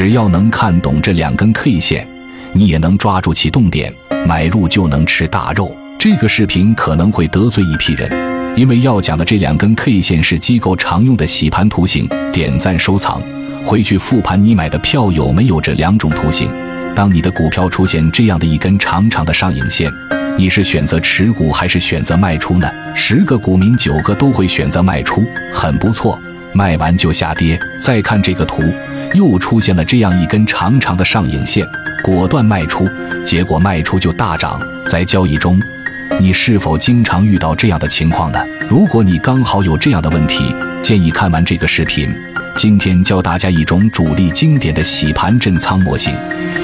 只要能看懂这两根 K 线，你也能抓住启动点，买入就能吃大肉。这个视频可能会得罪一批人，因为要讲的这两根 K 线是机构常用的洗盘图形。点赞收藏，回去复盘你买的票有没有这两种图形？当你的股票出现这样的一根长长的上影线，你是选择持股还是选择卖出呢？十个股民九个都会选择卖出，很不错。卖完就下跌。再看这个图，又出现了这样一根长长的上影线，果断卖出，结果卖出就大涨。在交易中。你是否经常遇到这样的情况呢？如果你刚好有这样的问题，建议看完这个视频。今天教大家一种主力经典的洗盘震仓模型，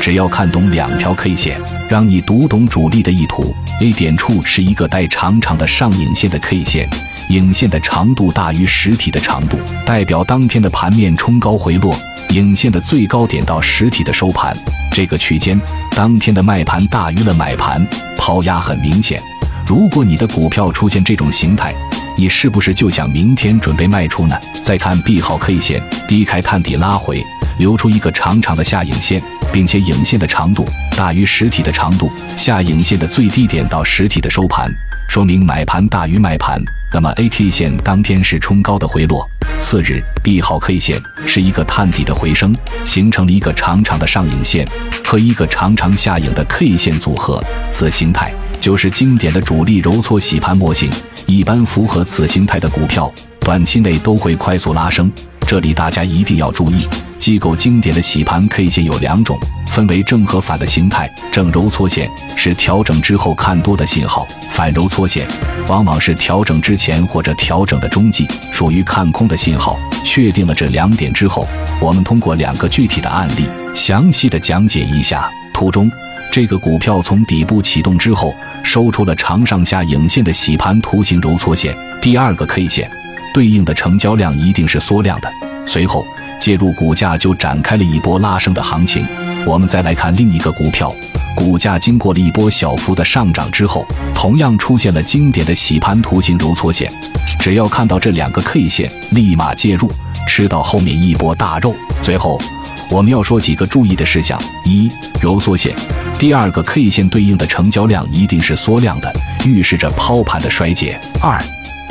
只要看懂两条 K 线，让你读懂主力的意图。A 点处是一个带长长的上影线的 K 线，影线的长度大于实体的长度，代表当天的盘面冲高回落。影线的最高点到实体的收盘这个区间，当天的卖盘大于了买盘，抛压很明显。如果你的股票出现这种形态，你是不是就想明天准备卖出呢？再看 B 号 K 线低开探底拉回，留出一个长长的下影线，并且影线的长度大于实体的长度，下影线的最低点到实体的收盘，说明买盘大于卖盘。那么 A K 线当天是冲高的回落，次日 B 号 K 线是一个探底的回升，形成了一个长长的上影线和一个长长下影的 K 线组合，此形态。就是经典的主力揉搓洗盘模型，一般符合此形态的股票，短期内都会快速拉升。这里大家一定要注意，机构经典的洗盘 K 线有两种，分为正和反的形态。正揉搓线是调整之后看多的信号，反揉搓线往往是调整之前或者调整的中继，属于看空的信号。确定了这两点之后，我们通过两个具体的案例，详细的讲解一下图中。这个股票从底部启动之后，收出了长上下影线的洗盘图形揉搓线，第二个 K 线对应的成交量一定是缩量的。随后介入股价就展开了一波拉升的行情。我们再来看另一个股票，股价经过了一波小幅的上涨之后，同样出现了经典的洗盘图形揉搓线。只要看到这两个 K 线，立马介入，吃到后面一波大肉。最后。我们要说几个注意的事项：一、揉缩线，第二个 K 线对应的成交量一定是缩量的，预示着抛盘的衰竭；二、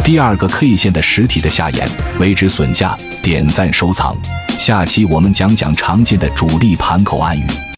第二个 K 线的实体的下沿为止损价。点赞收藏，下期我们讲讲常见的主力盘口暗语。